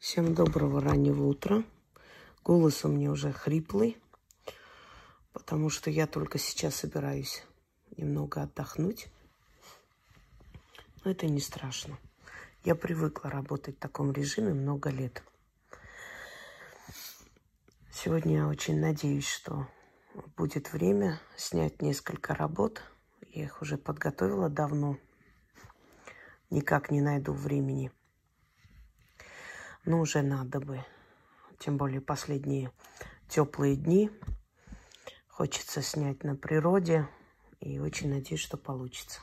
Всем доброго раннего утра. Голос у меня уже хриплый, потому что я только сейчас собираюсь немного отдохнуть. Но это не страшно. Я привыкла работать в таком режиме много лет. Сегодня я очень надеюсь, что будет время снять несколько работ. Я их уже подготовила давно. Никак не найду времени. Но уже надо бы. Тем более последние теплые дни. Хочется снять на природе. И очень надеюсь, что получится.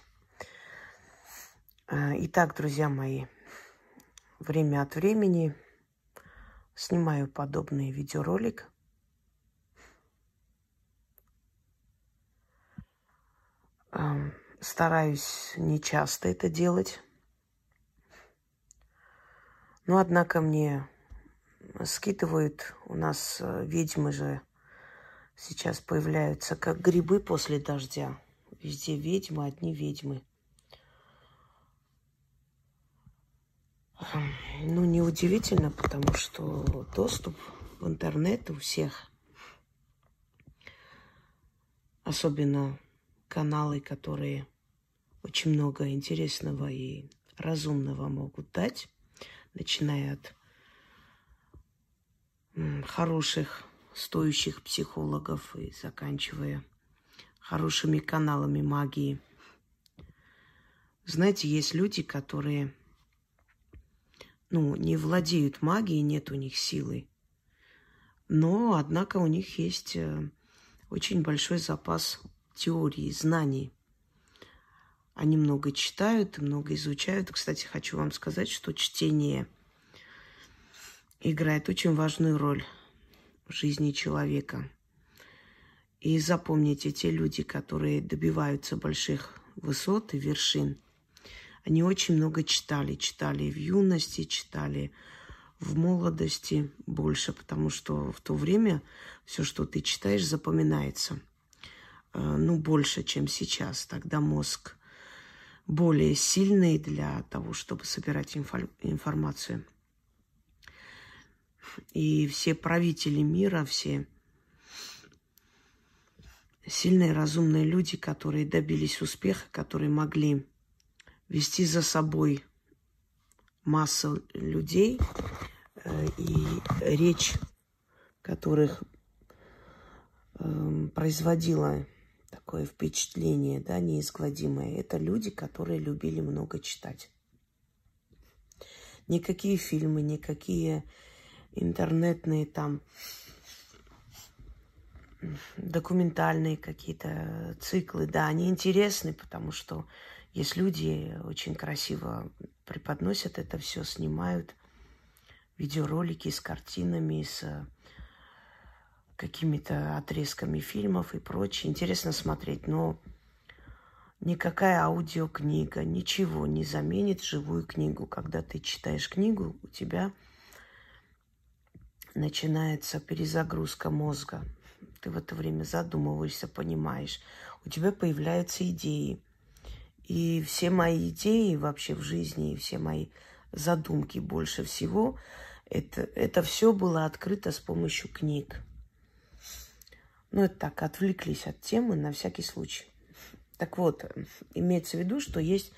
А, итак, друзья мои, время от времени снимаю подобный видеоролик. Стараюсь не часто это делать. Но, однако, мне скидывают, у нас э, ведьмы же сейчас появляются, как грибы после дождя. Везде ведьмы, одни ведьмы. Ну, неудивительно, потому что доступ в интернет у всех, особенно каналы, которые очень много интересного и разумного могут дать, начиная от хороших, стоящих психологов и заканчивая хорошими каналами магии. Знаете, есть люди, которые ну, не владеют магией, нет у них силы. Но, однако, у них есть э, очень большой запас теории, знаний. Они много читают, много изучают. Кстати, хочу вам сказать, что чтение играет очень важную роль в жизни человека. И запомните, те люди, которые добиваются больших высот и вершин, они очень много читали. Читали в юности, читали в молодости больше, потому что в то время все, что ты читаешь, запоминается. Э, ну, больше, чем сейчас. Тогда мозг более сильный для того, чтобы собирать инфо- информацию. И все правители мира, все сильные, разумные люди, которые добились успеха, которые могли вести за собой массу людей э, и речь которых э, производила такое впечатление, да, неизгладимое. Это люди, которые любили много читать. Никакие фильмы, никакие интернетные там документальные какие-то циклы, да, они интересны, потому что есть люди очень красиво преподносят это все, снимают видеоролики с картинами, с какими-то отрезками фильмов и прочее. Интересно смотреть, но никакая аудиокнига, ничего не заменит живую книгу. Когда ты читаешь книгу, у тебя начинается перезагрузка мозга. Ты в это время задумываешься, понимаешь. У тебя появляются идеи. И все мои идеи вообще в жизни, и все мои задумки больше всего, это, это все было открыто с помощью книг. Ну, это так, отвлеклись от темы на всякий случай. Так вот, имеется в виду, что есть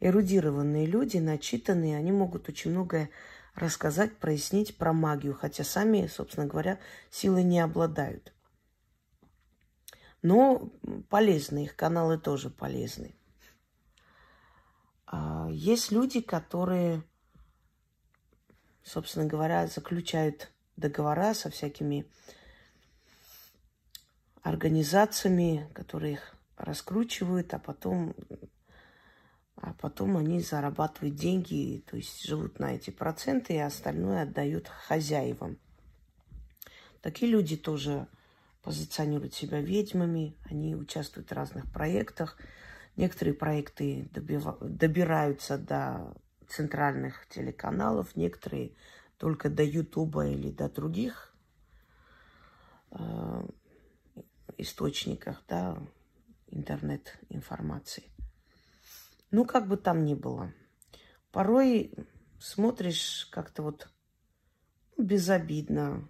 эрудированные люди, начитанные, они могут очень многое рассказать, прояснить про магию, хотя сами, собственно говоря, силой не обладают. Но полезны, их каналы тоже полезны. А есть люди, которые, собственно говоря, заключают договора со всякими организациями, которые их раскручивают, а потом а потом они зарабатывают деньги, то есть живут на эти проценты, и остальное отдают хозяевам. Такие люди тоже позиционируют себя ведьмами, они участвуют в разных проектах. Некоторые проекты добива- добираются до центральных телеканалов, некоторые только до Ютуба или до других э, источниках да, интернет-информации. Ну, как бы там ни было. Порой смотришь как-то вот безобидно.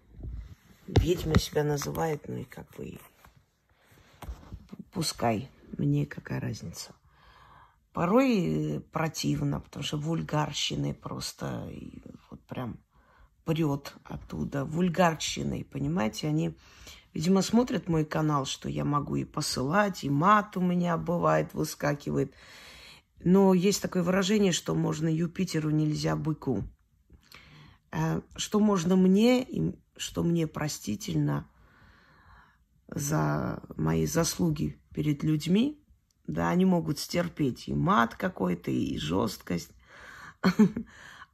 Ведьма себя называет, ну и как бы пускай, мне какая разница. Порой противно, потому что вульгарщины просто вот прям прет оттуда. Вульгарщиной, понимаете, они, видимо, смотрят мой канал, что я могу и посылать, и мат у меня бывает, выскакивает. Но есть такое выражение, что можно Юпитеру, нельзя быку. Э, что можно мне, и что мне простительно за мои заслуги перед людьми, да, они могут стерпеть и мат какой-то, и жесткость.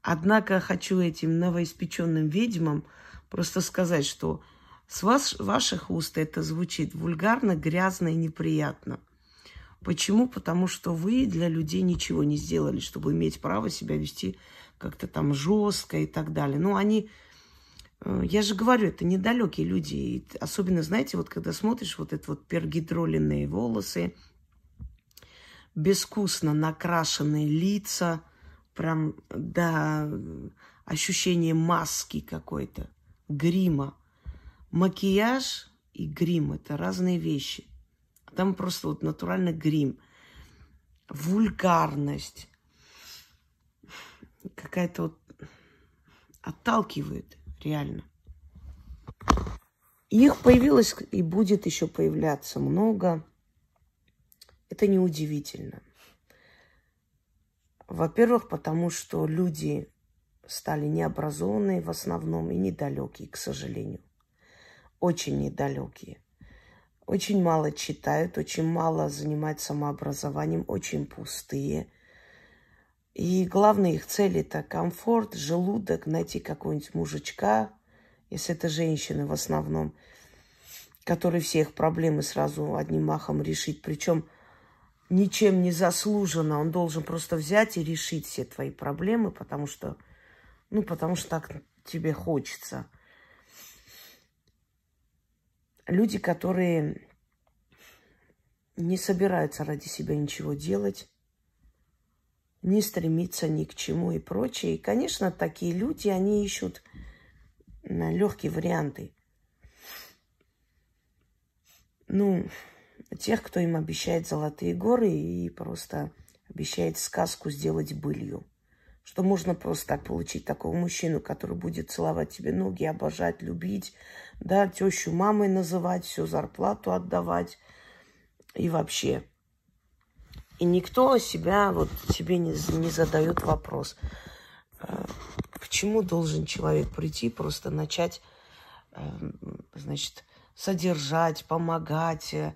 Однако хочу этим новоиспеченным ведьмам просто сказать, что с вас, ваших уст это звучит вульгарно, грязно и неприятно. Почему? Потому что вы для людей ничего не сделали, чтобы иметь право себя вести как-то там жестко и так далее. Ну, они, э, я же говорю, это недалекие люди. И особенно, знаете, вот когда смотришь вот это вот пергидроленные волосы, безвкусно накрашенные лица, прям до ощущения маски какой-то, грима. Макияж и грим – это разные вещи. Там просто вот натурально грим. Вульгарность, какая-то вот отталкивает реально. Их появилось и будет еще появляться много. Это неудивительно. Во-первых, потому что люди стали необразованные в основном и недалекие, к сожалению. Очень недалекие. Очень мало читают, очень мало занимаются самообразованием, очень пустые – и главная их цель это комфорт, желудок, найти какого-нибудь мужичка, если это женщины в основном, который все их проблемы сразу одним махом решит. Причем ничем не заслуженно. Он должен просто взять и решить все твои проблемы, потому что, ну, потому что так тебе хочется. Люди, которые не собираются ради себя ничего делать, не стремиться ни к чему и прочее. И, конечно, такие люди, они ищут легкие варианты. Ну, тех, кто им обещает золотые горы и просто обещает сказку сделать былью. Что можно просто так получить такого мужчину, который будет целовать тебе ноги, обожать, любить, да, тещу мамой называть, всю зарплату отдавать и вообще – и никто себя, вот себе не, не задает вопрос, э, почему должен человек прийти, просто начать, э, значит, содержать, помогать, э,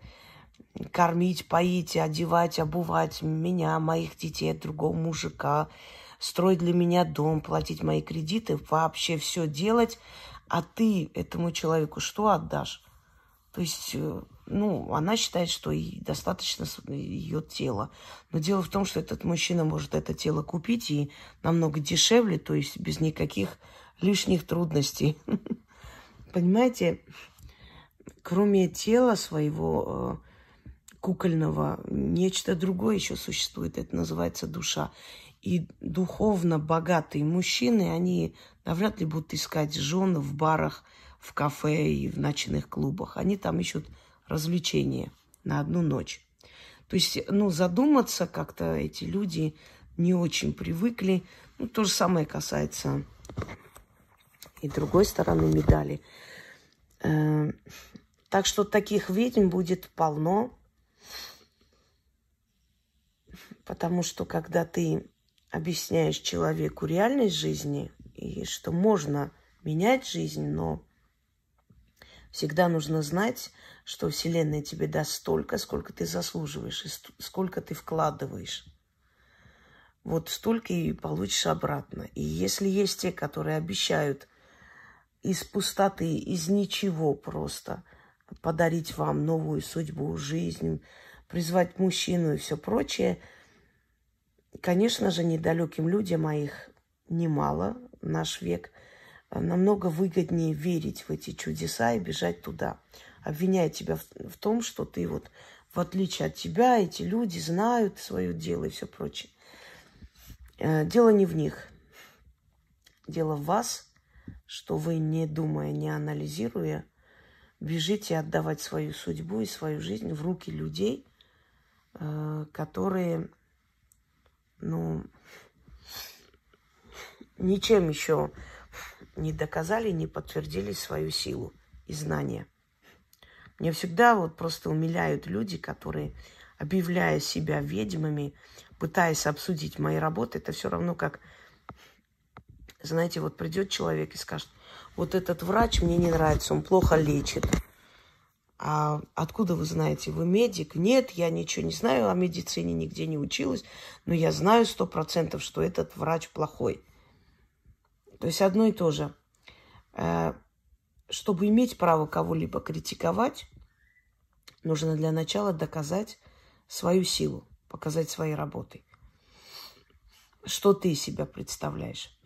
кормить, поить, одевать, обувать меня, моих детей, другого мужика, строить для меня дом, платить мои кредиты, вообще все делать, а ты этому человеку что отдашь? То есть ну, она считает, что ей достаточно ее тела. Но дело в том, что этот мужчина может это тело купить и намного дешевле, то есть без никаких лишних трудностей. Понимаете, кроме тела своего э, кукольного, нечто другое еще существует. Это называется душа. И духовно богатые мужчины, они навряд ли будут искать жен в барах, в кафе и в ночных клубах. Они там ищут развлечение на одну ночь. То есть, ну, задуматься как-то эти люди не очень привыкли. Ну, то же самое касается и другой стороны медали. Э, так что таких ведьм будет полно, потому что когда ты объясняешь человеку реальность жизни и что можно менять жизнь, но всегда нужно знать, что Вселенная тебе даст столько, сколько ты заслуживаешь, и сколько ты вкладываешь. Вот столько и получишь обратно. И если есть те, которые обещают из пустоты, из ничего просто подарить вам новую судьбу, жизнь, призвать мужчину и все прочее, конечно же, недалеким людям, а их немало наш век, намного выгоднее верить в эти чудеса и бежать туда обвиняет тебя в, в том, что ты вот, в отличие от тебя, эти люди знают свое дело и все прочее. Э, дело не в них. Дело в вас, что вы, не думая, не анализируя, бежите отдавать свою судьбу и свою жизнь в руки людей, э, которые, ну, ничем еще не доказали, не подтвердили свою силу и знания. Мне всегда вот просто умиляют люди, которые, объявляя себя ведьмами, пытаясь обсудить мои работы, это все равно как, знаете, вот придет человек и скажет, вот этот врач мне не нравится, он плохо лечит. А откуда вы знаете? Вы медик? Нет, я ничего не знаю о медицине, нигде не училась, но я знаю сто процентов, что этот врач плохой. То есть одно и то же. Э, чтобы иметь право кого-либо критиковать, нужно для начала доказать свою силу, показать своей работой. Что ты себя представляешь.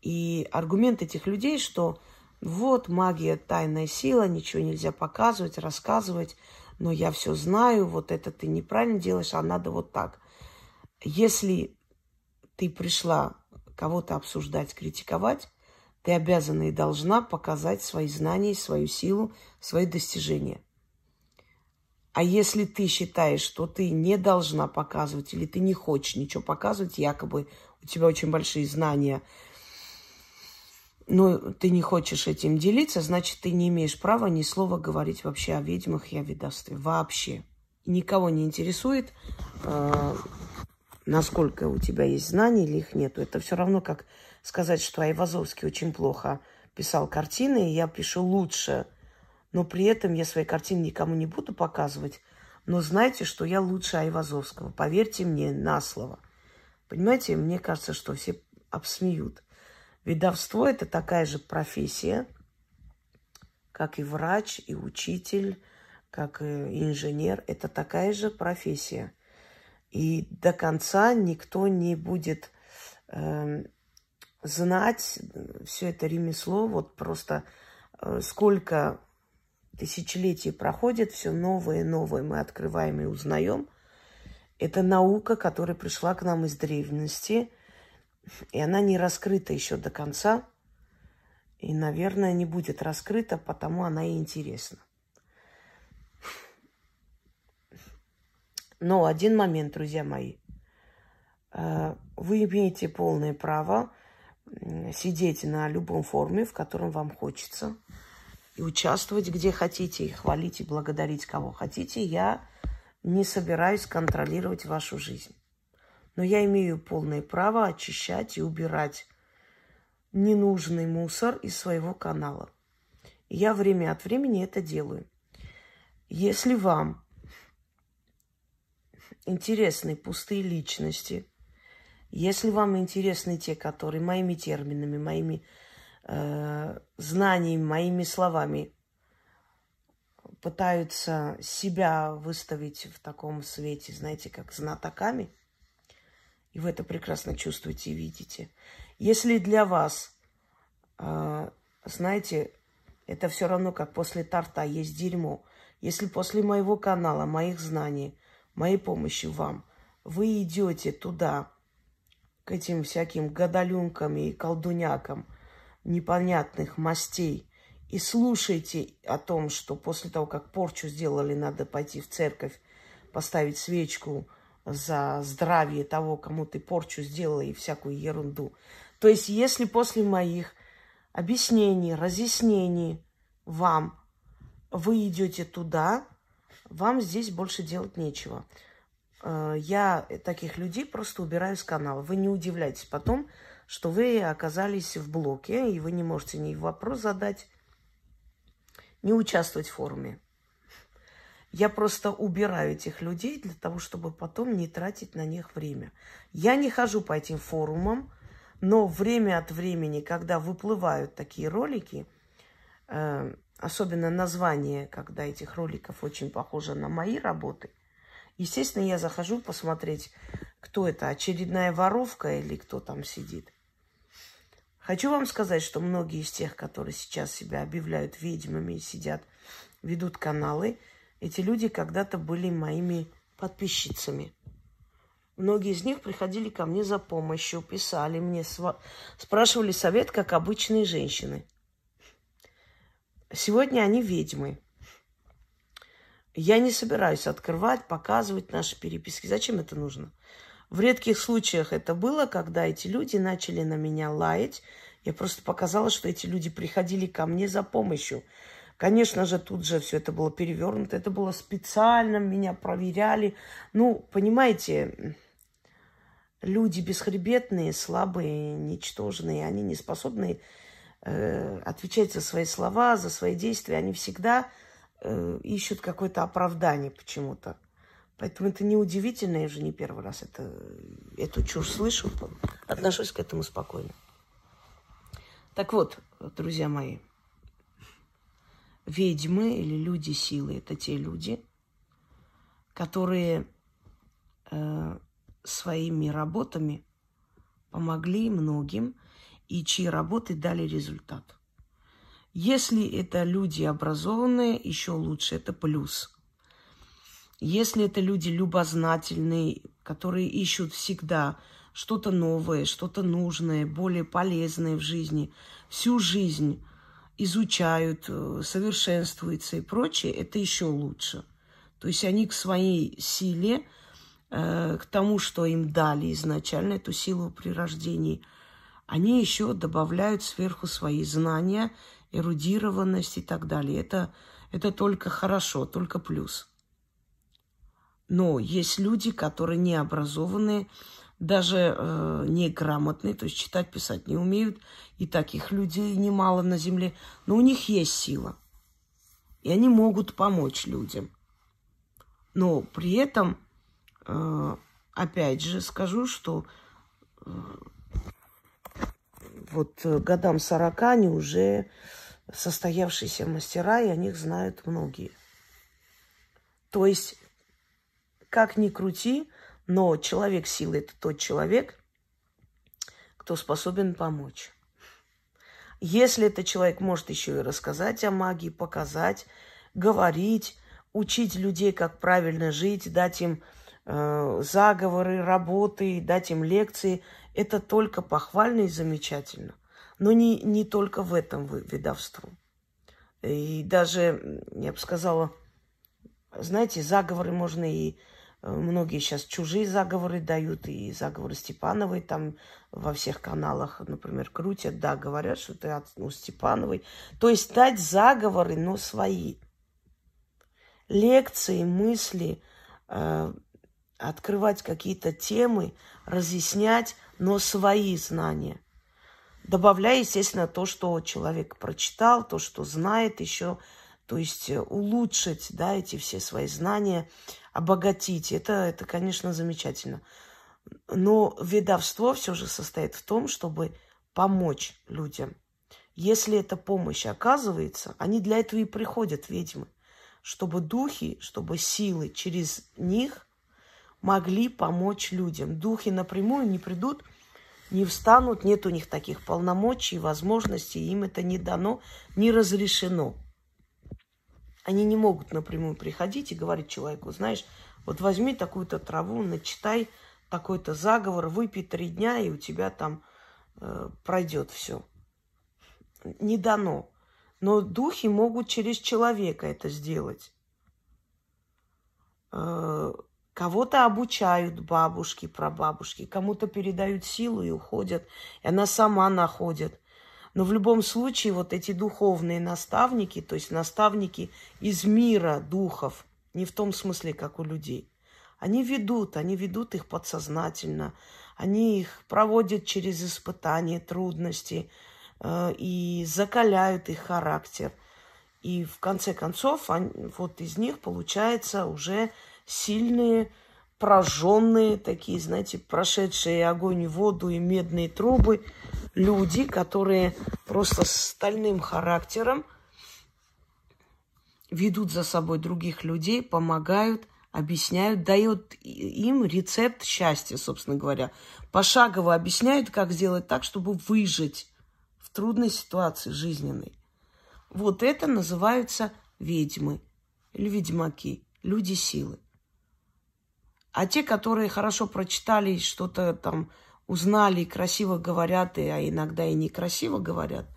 И аргумент этих людей, что вот магия, тайная сила, ничего нельзя показывать, рассказывать, но я все знаю, вот это ты неправильно делаешь, а надо вот так. Если ты пришла кого-то обсуждать, критиковать, ты обязана и должна показать свои знания, свою силу, свои достижения. А если ты считаешь, что ты не должна показывать, или ты не хочешь ничего показывать, якобы у тебя очень большие знания, но ты не хочешь этим делиться, значит, ты не имеешь права ни слова говорить вообще о ведьмах и о ведовстве. Вообще. Никого не интересует, э, насколько у тебя есть знания или их нету. Это все равно, как сказать, что Айвазовский очень плохо писал картины, и я пишу лучше, но при этом я свои картины никому не буду показывать. Но знайте, что я лучше Айвазовского. Поверьте мне на слово. Понимаете, мне кажется, что все обсмеют. Ведовство – это такая же профессия, как и врач, и учитель, как и инженер. Это такая же профессия. И до конца никто не будет э, знать все это ремесло. Вот просто э, сколько тысячелетий проходит, все новое и новое мы открываем и узнаем. Это наука, которая пришла к нам из древности, и она не раскрыта еще до конца. И, наверное, не будет раскрыта, потому она и интересна. Но один момент, друзья мои. Э, вы имеете полное право сидеть на любом форуме, в котором вам хочется, и участвовать где хотите, и хвалить, и благодарить кого хотите. Я не собираюсь контролировать вашу жизнь. Но я имею полное право очищать и убирать ненужный мусор из своего канала. И я время от времени это делаю. Если вам интересны пустые личности. Если вам интересны те, которые моими терминами, моими э, знаниями, моими словами пытаются себя выставить в таком свете, знаете, как знатоками, и вы это прекрасно чувствуете и видите. Если для вас, э, знаете, это все равно, как после торта есть дерьмо. Если после моего канала, моих знаний – моей помощи вам. Вы идете туда, к этим всяким гадалюнкам и колдунякам непонятных мастей, и слушайте о том, что после того, как порчу сделали, надо пойти в церковь, поставить свечку за здравие того, кому ты порчу сделала и всякую ерунду. То есть, если после моих объяснений, разъяснений вам вы идете туда, вам здесь больше делать нечего. Э, я таких людей просто убираю с канала. Вы не удивляйтесь потом, что вы оказались в блоке, и вы не можете ни вопрос задать, ни участвовать в форуме. Я просто убираю этих людей для того, чтобы потом не тратить на них время. Я не хожу по этим форумам, но время от времени, когда выплывают такие ролики, э, особенно название, когда этих роликов очень похоже на мои работы, естественно, я захожу посмотреть, кто это, очередная воровка или кто там сидит. Хочу вам сказать, что многие из тех, которые сейчас себя объявляют ведьмами и сидят, ведут каналы, эти люди когда-то были моими подписчицами. Многие из них приходили ко мне за помощью, писали мне, спрашивали совет, как обычные женщины. Сегодня они ведьмы. Я не собираюсь открывать, показывать наши переписки. Зачем это нужно? В редких случаях это было, когда эти люди начали на меня лаять. Я просто показала, что эти люди приходили ко мне за помощью. Конечно же, тут же все это было перевернуто. Это было специально, меня проверяли. Ну, понимаете, люди бесхребетные, слабые, ничтожные, они не способны э, отвечать за свои слова, за свои действия. Они всегда э, ищут какое-то оправдание почему-то. Поэтому это неудивительно, я уже не первый раз это, эту чушь слышу, отношусь к этому спокойно. Так вот, друзья мои, ведьмы или люди силы – это те люди, которые э, своими работами помогли многим и чьи работы дали результат. Если это люди образованные, еще лучше, это плюс – если это люди любознательные, которые ищут всегда что-то новое, что-то нужное, более полезное в жизни, всю жизнь изучают, э, совершенствуются и прочее, это еще лучше. То есть они к своей силе, э, к тому, что им дали изначально, эту силу при рождении, они еще добавляют сверху свои знания, эрудированность и так далее. Это, это только хорошо, только плюс. Но есть люди, которые не образованные, даже э, неграмотные, то есть читать, писать не умеют. И таких людей немало на земле. Но у них есть сила. И они могут помочь людям. Но при этом, э, опять же, скажу, что э, вот годам 40 они уже состоявшиеся мастера, и о них знают многие. То есть как ни крути, но человек силы – это тот человек, кто способен помочь. Если этот человек может еще и рассказать о магии, показать, говорить, учить людей, как правильно жить, дать им э, заговоры, работы, дать им лекции, это только похвально и замечательно. Но не, не только в этом ведовству. И даже, я бы сказала, знаете, заговоры можно и многие сейчас чужие заговоры дают, и заговоры Степановой там во всех каналах, например, крутят, да, говорят, что ты от ну, Степановой. То есть дать заговоры, но свои. Лекции, мысли, э, открывать какие-то темы, разъяснять, но свои знания. Добавляя, естественно, то, что человек прочитал, то, что знает еще, то есть э, улучшить, да, эти все свои знания, обогатить. Это, это, конечно, замечательно. Но ведовство все же состоит в том, чтобы помочь людям. Если эта помощь оказывается, они для этого и приходят, ведьмы, чтобы духи, чтобы силы через них могли помочь людям. Духи напрямую не придут, не встанут, нет у них таких полномочий, возможностей, им это не дано, не разрешено. Они не могут напрямую приходить и говорить человеку, знаешь, вот возьми такую-то траву, начитай такой-то заговор, выпей три дня, и у тебя там э, пройдет все. Не дано. Но духи могут через человека это сделать. Э, кого-то обучают бабушки, прабабушки, кому-то передают силу и уходят, и она сама находит. Но в любом случае вот эти духовные наставники, то есть наставники из мира духов, не в том смысле, как у людей, они ведут, они ведут их подсознательно, они их проводят через испытания, трудности э, и закаляют их характер. И в конце концов, они, вот из них получается уже сильные, прожженные, такие, знаете, прошедшие огонь, воду и медные трубы – люди, которые просто с стальным характером ведут за собой других людей, помогают, объясняют, дают им рецепт счастья, собственно говоря. Пошагово объясняют, как сделать так, чтобы выжить в трудной ситуации жизненной. Вот это называются ведьмы или ведьмаки, люди силы. А те, которые хорошо прочитали, что-то там узнали, красиво говорят, и, а иногда и некрасиво говорят,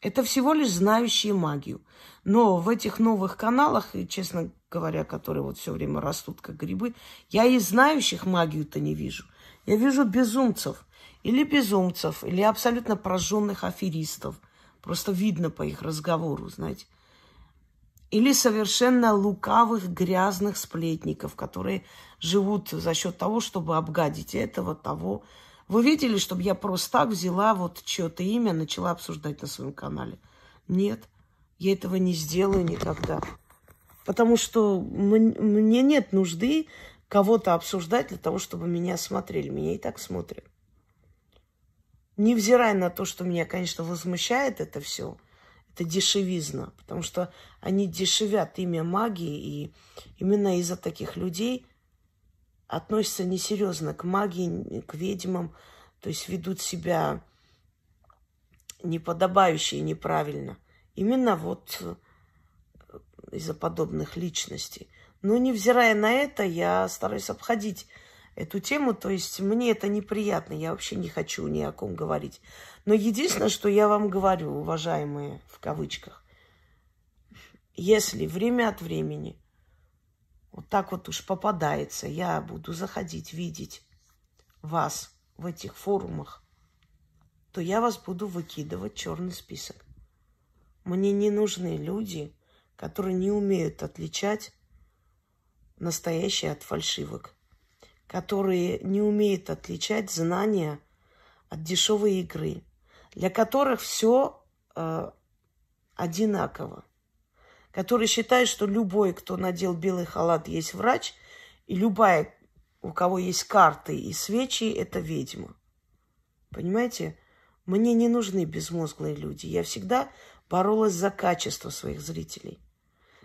это всего лишь знающие магию. Но в этих новых каналах, и, честно говоря, которые вот все время растут как грибы, я и знающих магию-то не вижу. Я вижу безумцев. Или безумцев, или абсолютно прожженных аферистов. Просто видно по их разговору, знаете. Или совершенно лукавых, грязных сплетников, которые живут за счет того, чтобы обгадить этого, того. Вы видели, чтобы я просто так взяла вот чье-то имя, начала обсуждать на своем канале? Нет, я этого не сделаю никогда. Потому что мне нет нужды кого-то обсуждать для того, чтобы меня смотрели. Меня и так смотрят. Невзирая на то, что меня, конечно, возмущает это все – это дешевизна, потому что они дешевят имя магии, и именно из-за таких людей относятся несерьезно к магии, к ведьмам, то есть ведут себя неподобающе и неправильно. Именно вот э, из-за подобных личностей. Но невзирая на это, я стараюсь обходить эту тему, то есть мне это неприятно, я вообще не хочу ни о ком говорить. Но единственное, что я вам говорю, уважаемые, в кавычках, если время от времени вот так вот уж попадается, я буду заходить, видеть вас в этих форумах, то я вас буду выкидывать черный список. Мне не нужны люди, которые не умеют отличать настоящее от фальшивок которые не умеют отличать знания от дешевой игры, для которых все э, одинаково, которые считают, что любой, кто надел белый халат, есть врач, и любая, у кого есть карты и свечи, это ведьма. Понимаете? Мне не нужны безмозглые люди. Я всегда боролась за качество своих зрителей.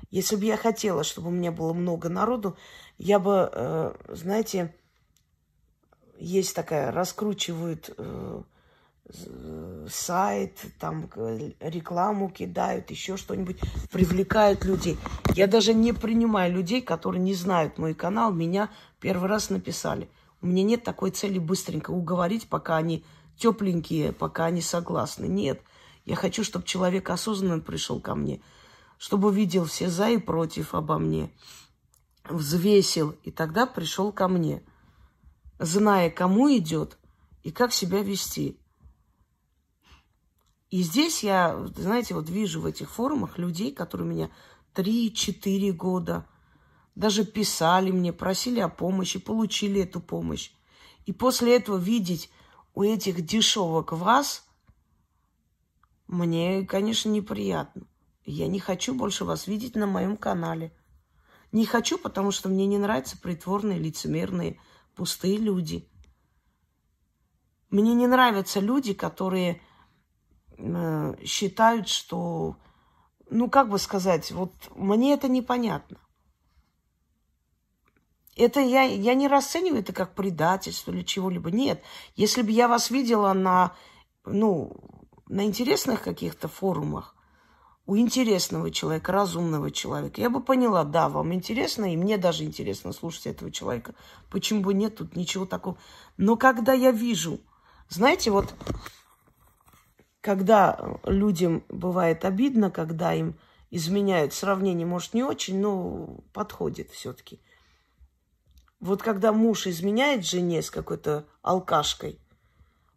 Если бы я хотела, чтобы у меня было много народу, я бы, э, знаете, есть такая, раскручивают э, сайт, там рекламу кидают, еще что-нибудь, привлекают людей. Я даже не принимаю людей, которые не знают мой канал, меня первый раз написали. У меня нет такой цели быстренько уговорить, пока они тепленькие, пока они согласны. Нет. Я хочу, чтобы человек осознанно пришел ко мне, чтобы увидел все за и против обо мне, взвесил, и тогда пришел ко мне, зная, кому идет и как себя вести. И здесь я, знаете, вот вижу в этих форумах людей, которые меня 3-4 года даже писали мне, просили о помощи, получили эту помощь. И после этого видеть у этих дешевок вас, мне, конечно, неприятно. Я не хочу больше вас видеть на моем канале. Не хочу, потому что мне не нравятся притворные, лицемерные, пустые люди. Мне не нравятся люди, которые э, считают, что, ну, как бы сказать, вот мне это непонятно. Это я, я не расцениваю это как предательство или чего-либо. Нет. Если бы я вас видела на, ну, на интересных каких-то форумах, у интересного человека, разумного человека. Я бы поняла, да, вам интересно, и мне даже интересно слушать этого человека. Почему бы нет, тут ничего такого. Но когда я вижу, знаете, вот когда людям бывает обидно, когда им изменяют, сравнение, может, не очень, но подходит все-таки. Вот когда муж изменяет жене с какой-то алкашкой,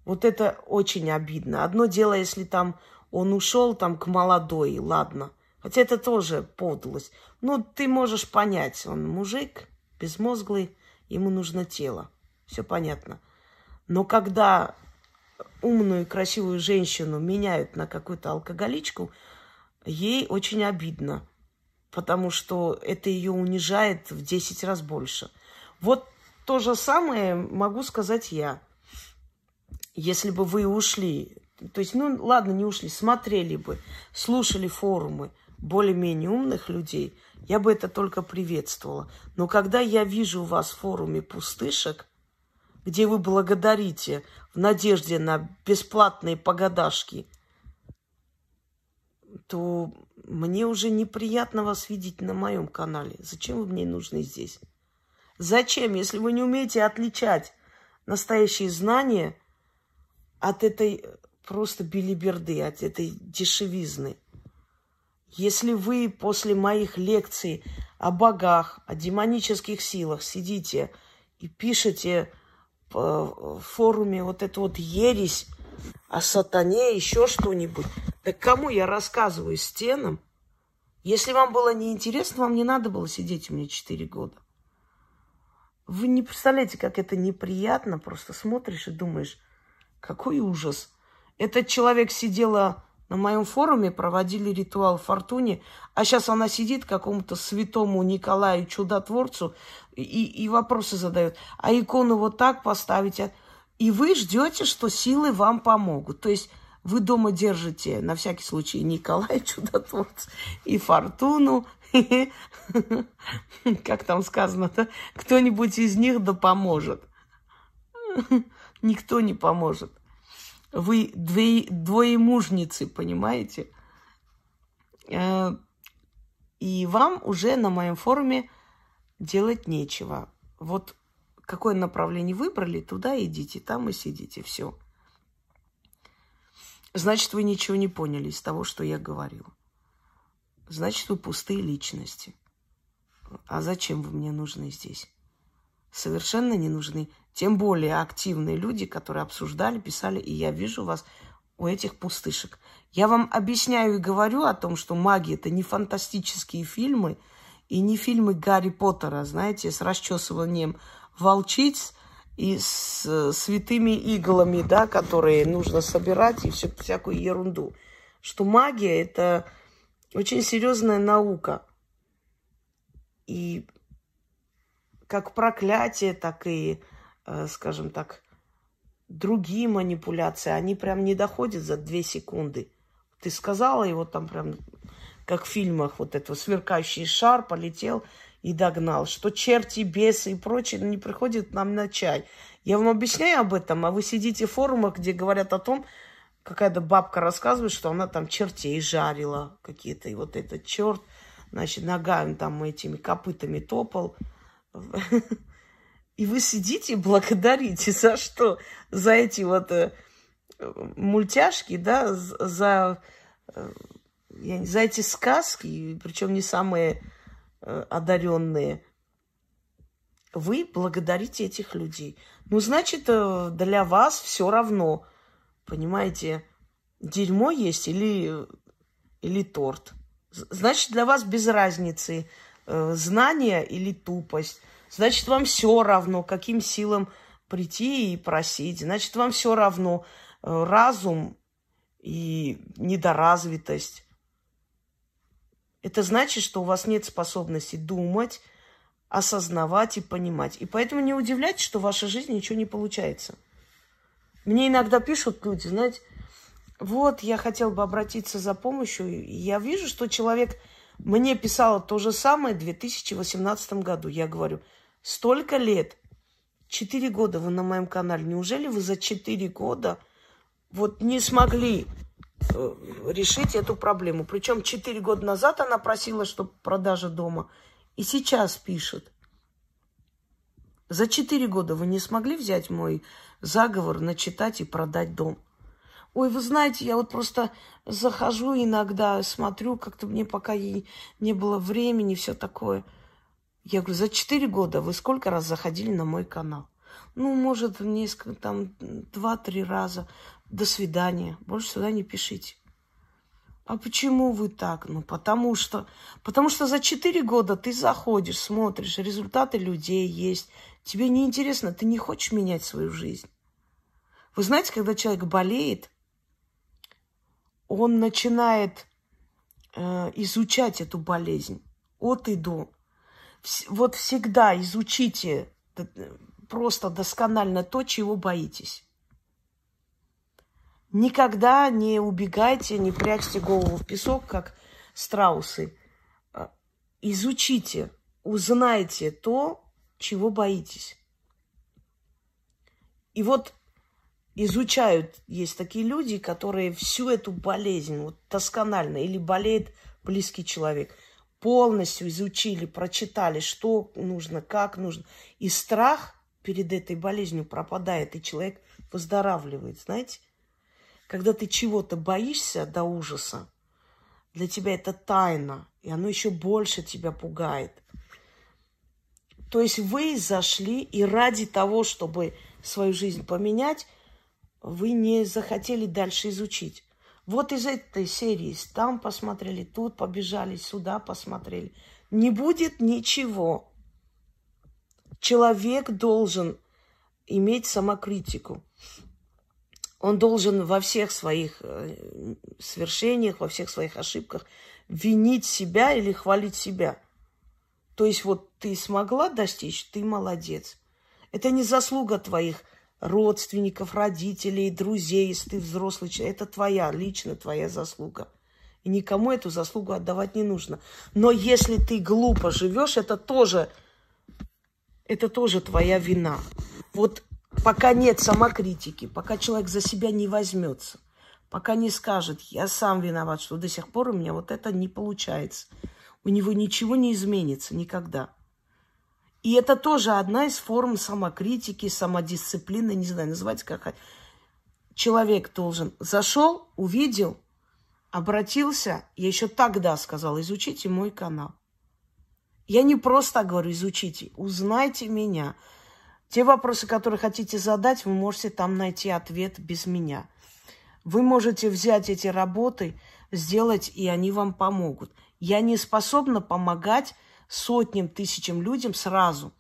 вот это очень обидно. Одно дело, если там он ушел там к молодой, ладно. Хотя это тоже подлость. Ну, ты можешь понять, он мужик, безмозглый, ему нужно тело. Все понятно. Но когда умную, красивую женщину меняют на какую-то алкоголичку, ей очень обидно, потому что это ее унижает в 10 раз больше. Вот то же самое могу сказать я. Если бы вы ушли то есть, ну, ладно, не ушли, смотрели бы, слушали форумы более-менее умных людей, я бы это только приветствовала. Но когда я вижу у вас в форуме пустышек, где вы благодарите в надежде на бесплатные погодашки, то мне уже неприятно вас видеть на моем канале. Зачем вы мне нужны здесь? Зачем, если вы не умеете отличать настоящие знания от этой просто билиберды, от этой дешевизны? Если вы после моих лекций о богах, о демонических силах сидите и пишете в форуме вот эту вот ересь о сатане, еще что-нибудь, так кому я рассказываю? Стенам? Если вам было неинтересно, вам не надо было сидеть у меня 4 года. Вы не представляете, как это неприятно. Просто смотришь и думаешь, какой ужас. Этот человек сидела на моем форуме, проводили ритуал Фортуне, а сейчас она сидит какому-то святому Николаю Чудотворцу и, и вопросы задает. А икону вот так поставить? И вы ждете, что силы вам помогут. То есть вы дома держите, на всякий случай, Николая Чудотворца и Фортуну, как там сказано, кто-нибудь из них да поможет. Никто не поможет. Вы двое, двоемужницы, понимаете? Э, и вам уже на моем форуме делать нечего. Вот какое направление выбрали, туда идите, там и сидите, все. Значит, вы ничего не поняли из того, что я говорила. Значит, вы пустые личности. А зачем вы мне нужны здесь? Совершенно не нужны. Тем более активные люди, которые обсуждали, писали, и я вижу вас у этих пустышек. Я вам объясняю и говорю о том, что магия – это не фантастические фильмы и не фильмы Гарри Поттера, знаете, с расчесыванием волчиц и с э, святыми иглами, да, которые нужно собирать и все, всякую ерунду. Что магия – это очень серьезная наука. И как проклятие, так и, скажем так, другие манипуляции, они прям не доходят за две секунды. Ты сказала, и вот там прям, как в фильмах, вот этот сверкающий шар полетел – и догнал, что черти, бесы и прочее не приходят нам на чай. Я вам объясняю об этом, а вы сидите в форумах, где говорят о том, какая-то бабка рассказывает, что она там чертей жарила какие-то, и вот этот черт, значит, ногами там этими копытами топал. И вы сидите и благодарите за что? За эти вот э, мультяшки, да, за, э, за эти сказки, причем не самые Э, одаренные, вы благодарите этих людей. Ну, значит, для вас все равно, понимаете, дерьмо есть или, или торт. Значит, для вас без разницы знание или тупость. Значит, вам все равно, каким силам прийти и просить. Значит, вам все равно разум и недоразвитость. Это значит, что у вас нет способности думать, осознавать и понимать. И поэтому не удивляйтесь, что в вашей жизни ничего не получается. Мне иногда пишут люди, знаете, вот, я хотел бы обратиться за помощью. Я вижу, что человек мне писал то же самое в 2018 году. Я говорю, столько лет, четыре года вы на моем канале. Неужели вы за четыре года вот не смогли Э, решить эту проблему. Причем 4 года назад она просила, чтобы продажа дома, и сейчас пишет. За 4 года вы не смогли взять мой заговор, начитать и продать дом? Ой, вы знаете, я вот просто захожу иногда, смотрю, как-то мне пока не было времени, все такое. Я говорю, за 4 года вы сколько раз заходили на мой канал? Ну, может, несколько, там, два-три раза. До свидания. Больше сюда не пишите. А почему вы так? Ну, потому что, потому что за четыре года ты заходишь, смотришь, результаты людей есть. Тебе неинтересно, ты не хочешь менять свою жизнь. Вы знаете, когда человек болеет, он начинает э, изучать эту болезнь от и до. Вот всегда изучите просто досконально то, чего боитесь. Никогда не убегайте, не прячьте голову в песок, как страусы. А, изучите, узнайте то, чего боитесь. И вот изучают, есть такие люди, которые всю эту болезнь, вот досконально, или болеет близкий человек, полностью изучили, прочитали, что нужно, как нужно. И страх перед этой болезнью пропадает, и человек выздоравливает, знаете? Когда ты чего-то боишься до ужаса, для тебя это тайна, и оно еще больше тебя пугает. То есть вы зашли, и ради того, чтобы свою жизнь поменять, вы не захотели дальше изучить. Вот из этой серии там посмотрели, тут побежали, сюда посмотрели. Не будет ничего. Человек должен иметь самокритику. Он должен во всех своих э, свершениях, во всех своих ошибках винить себя или хвалить себя. То есть вот ты смогла достичь, ты молодец. Это не заслуга твоих родственников, родителей, друзей, если ты взрослый человек. Это твоя, лично твоя заслуга. И никому эту заслугу отдавать не нужно. Но если ты глупо живешь, это тоже, это тоже твоя вина. Вот пока нет самокритики, пока человек за себя не возьмется, пока не скажет, я сам виноват, что до сих пор у меня вот это не получается, у него ничего не изменится никогда. И это тоже одна из форм самокритики, самодисциплины, не знаю, называйте как Человек должен зашел, увидел, обратился, я еще тогда сказала, изучите мой канал. Я не просто говорю, изучите, узнайте меня. Те вопросы, которые хотите задать, вы можете там найти ответ без меня. Вы можете взять эти работы, сделать, и они вам помогут. Я не способна помогать сотням, тысячам людям сразу.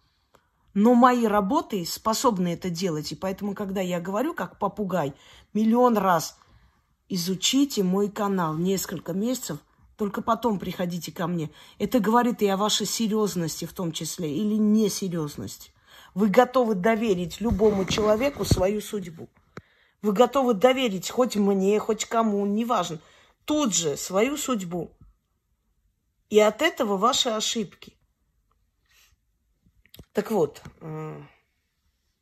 Но мои работы способны это делать. И поэтому, когда я говорю, как попугай, миллион раз изучите мой канал несколько месяцев, только потом приходите ко мне. Это говорит и о вашей серьезности в том числе, или несерьезности. Вы готовы доверить любому человеку свою судьбу. Вы готовы доверить хоть мне, хоть кому, неважно, тут же свою судьбу. И от этого ваши ошибки. Так вот,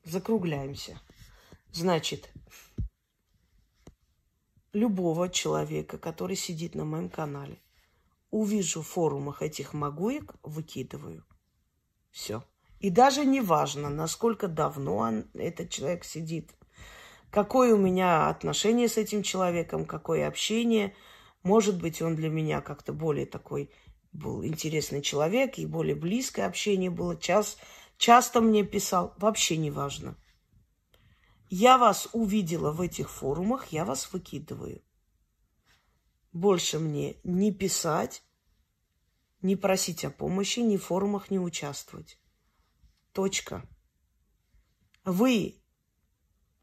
закругляемся. Значит, любого человека, который сидит на моем канале, увижу в форумах этих могуек, выкидываю. Все. И даже не важно, насколько давно он, этот человек сидит, какое у меня отношение с этим человеком, какое общение. Может быть, он для меня как-то более такой был интересный человек, и более близкое общение было. Час, часто мне писал, вообще не важно. Я вас увидела в этих форумах, я вас выкидываю. Больше мне не писать, не просить о помощи, ни в форумах не участвовать. Точка. Вы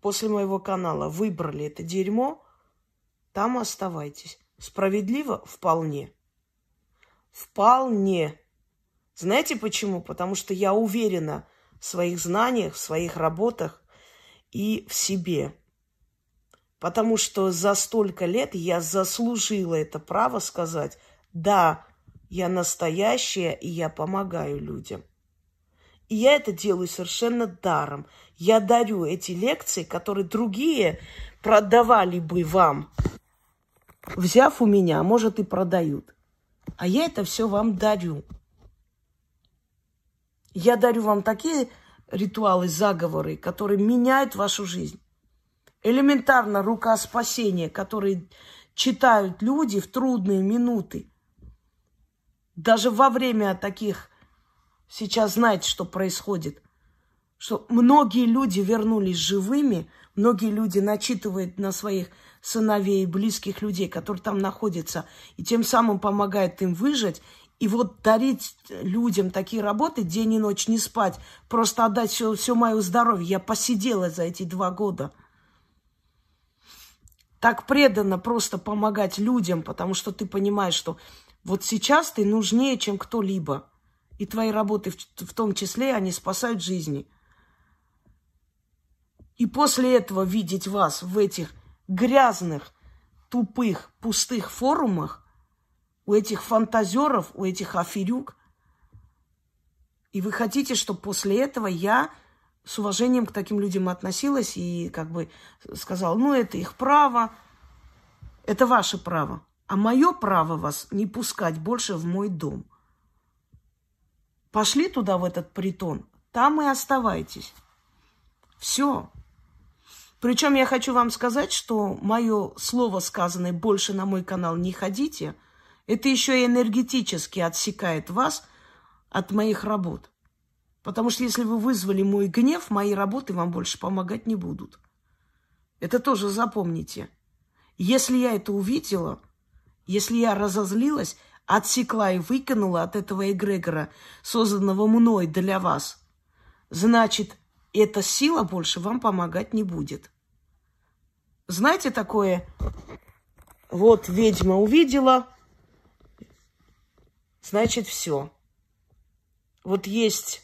после моего канала выбрали это дерьмо, там оставайтесь. Справедливо? Вполне. Вполне. Знаете почему? Потому что я уверена в своих знаниях, в своих работах и в себе. Потому что за столько лет я заслужила это право сказать, да, я настоящая, и я помогаю людям. И я это делаю совершенно даром. Я дарю эти лекции, которые другие продавали бы вам, взяв у меня, а может и продают. А я это все вам дарю. Я дарю вам такие ритуалы, заговоры, которые меняют вашу жизнь. Элементарно рука спасения, которые читают люди в трудные минуты. Даже во время таких, сейчас знаете, что происходит, что многие люди вернулись живыми, многие люди начитывают на своих сыновей, близких людей, которые там находятся, и тем самым помогает им выжить. И вот дарить людям такие работы, день и ночь не спать, просто отдать все, все мое здоровье. Я посидела за эти два года. Так преданно просто помогать людям, потому что ты понимаешь, что вот сейчас ты нужнее, чем кто-либо. И твои работы в, в том числе, они спасают жизни. И после этого видеть вас в этих грязных, тупых, пустых форумах у этих фантазеров, у этих аферюк. И вы хотите, чтобы после этого я с уважением к таким людям относилась и как бы сказала, ну это их право, это ваше право. А мое право вас не пускать больше в мой дом. Пошли туда, в этот притон, там и оставайтесь. Все. Причем я хочу вам сказать, что мое слово сказанное больше на мой канал не ходите, это еще и энергетически отсекает вас от моих работ. Потому что если вы вызвали мой гнев, мои работы вам больше помогать не будут. Это тоже запомните. Если я это увидела, если я разозлилась, отсекла и выкинула от этого эгрегора, созданного мной для вас, значит, эта сила больше вам помогать не будет. Знаете такое, вот ведьма увидела, значит, все. Вот есть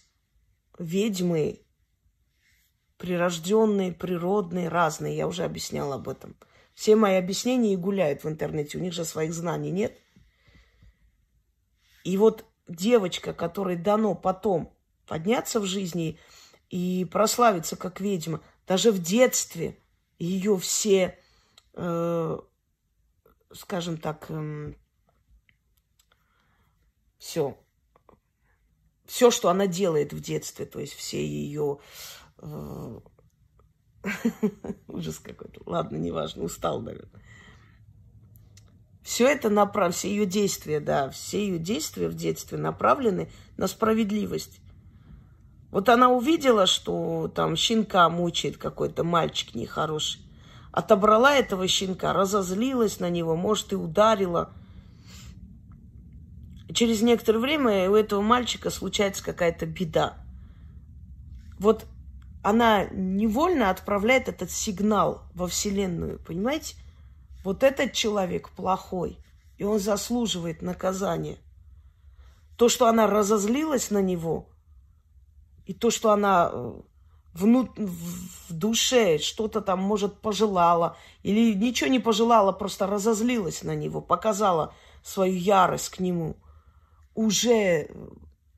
ведьмы прирожденные, природные, разные. Я уже объясняла об этом. Все мои объяснения и гуляют в интернете. У них же своих знаний нет. И вот девочка, которой дано потом подняться в жизни и прославиться как ведьма, даже в детстве ее все, э, скажем так, э, эм, все, все, что она делает в детстве, то есть все ее э, ужас какой-то. Ладно, неважно, устал, наверное. Все это направлено, все ее действия, да, все ее действия в детстве направлены на справедливость. Вот она увидела, что там щенка мучает какой-то мальчик нехороший. Отобрала этого щенка, разозлилась на него, может, и ударила. Через некоторое время у этого мальчика случается какая-то беда. Вот она невольно отправляет этот сигнал во Вселенную, понимаете? Вот этот человек плохой, и он заслуживает наказания. То, что она разозлилась на него, и то, что она э, внут... в душе что-то там, может, пожелала, или ничего не пожелала, просто разозлилась на него, показала свою ярость к нему, уже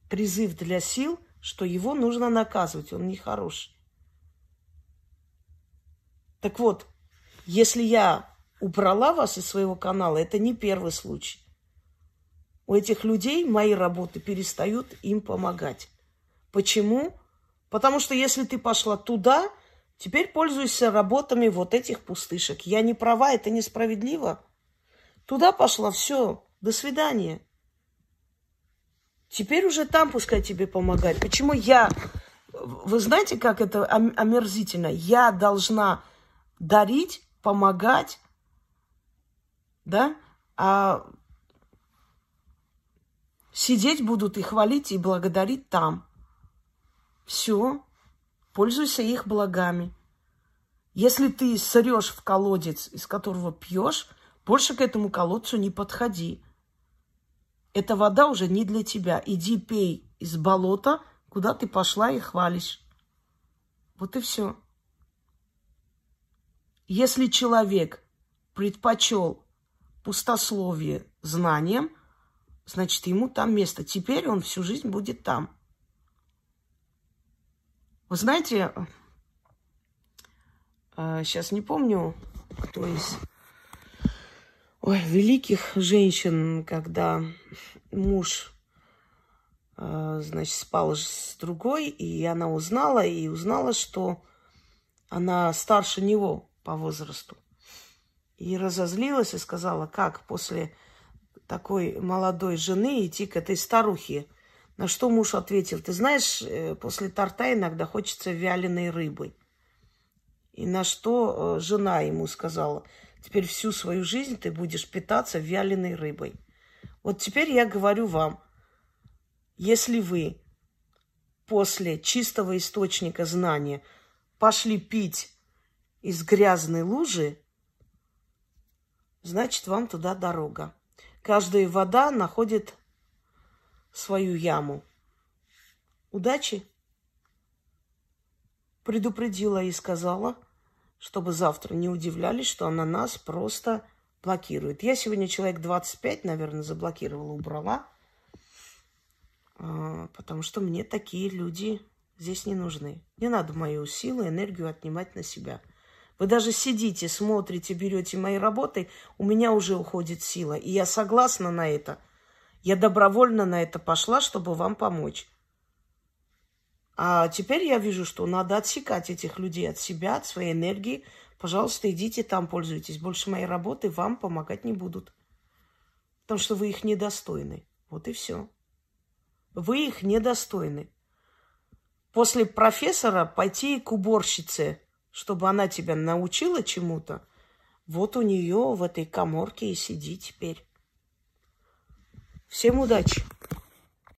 призыв для сил, что его нужно наказывать, он нехороший. Так вот, если я убрала вас из своего канала, это не первый случай. У этих людей мои работы перестают им помогать. Почему? Потому что если ты пошла туда, теперь пользуйся работами вот этих пустышек. Я не права, это несправедливо. Туда пошла, все, до свидания. Теперь уже там пускай тебе помогать. Почему я... Вы знаете, как это омерзительно? Я должна дарить, помогать, да, а сидеть будут и хвалить, и благодарить там. Все, пользуйся их благами. Если ты срешь в колодец, из которого пьешь, больше к этому колодцу не подходи. Эта вода уже не для тебя. Иди пей из болота, куда ты пошла и хвалишь. Вот и все. Если человек предпочел пустословие знанием, значит, ему там место. Теперь он всю жизнь будет там. Вы знаете, сейчас э, не помню, кто из ой, великих женщин, когда муж, э, значит, спал с другой, и она узнала, и узнала, что она старше него по возрасту. И разозлилась и сказала, как после такой молодой жены идти к этой старухе. На что муж ответил, ты знаешь, э, после торта иногда хочется вяленой рыбы. И на что э, жена ему сказала, теперь всю свою жизнь ты будешь питаться вяленой рыбой. Вот теперь я говорю вам, если вы после чистого источника знания пошли пить из грязной лужи, значит, вам туда дорога. Каждая вода находит свою яму. Удачи! Предупредила и сказала, чтобы завтра не удивлялись, что она нас просто блокирует. Я сегодня человек 25, наверное, заблокировала, убрала, а, потому что мне такие люди здесь не нужны. Не надо мою силу, энергию отнимать на себя – вы даже сидите, смотрите, берете мои работы, у меня уже уходит сила. И я согласна на это. Я добровольно на это пошла, чтобы вам помочь. А теперь я вижу, что надо отсекать этих людей от себя, от своей энергии. Пожалуйста, идите там, пользуйтесь. Больше моей работы вам помогать не будут. Потому что вы их недостойны. Вот и все. Вы их недостойны. После профессора пойти к уборщице, чтобы она тебя научила чему-то, вот у нее в этой коморке и сиди теперь. Всем удачи!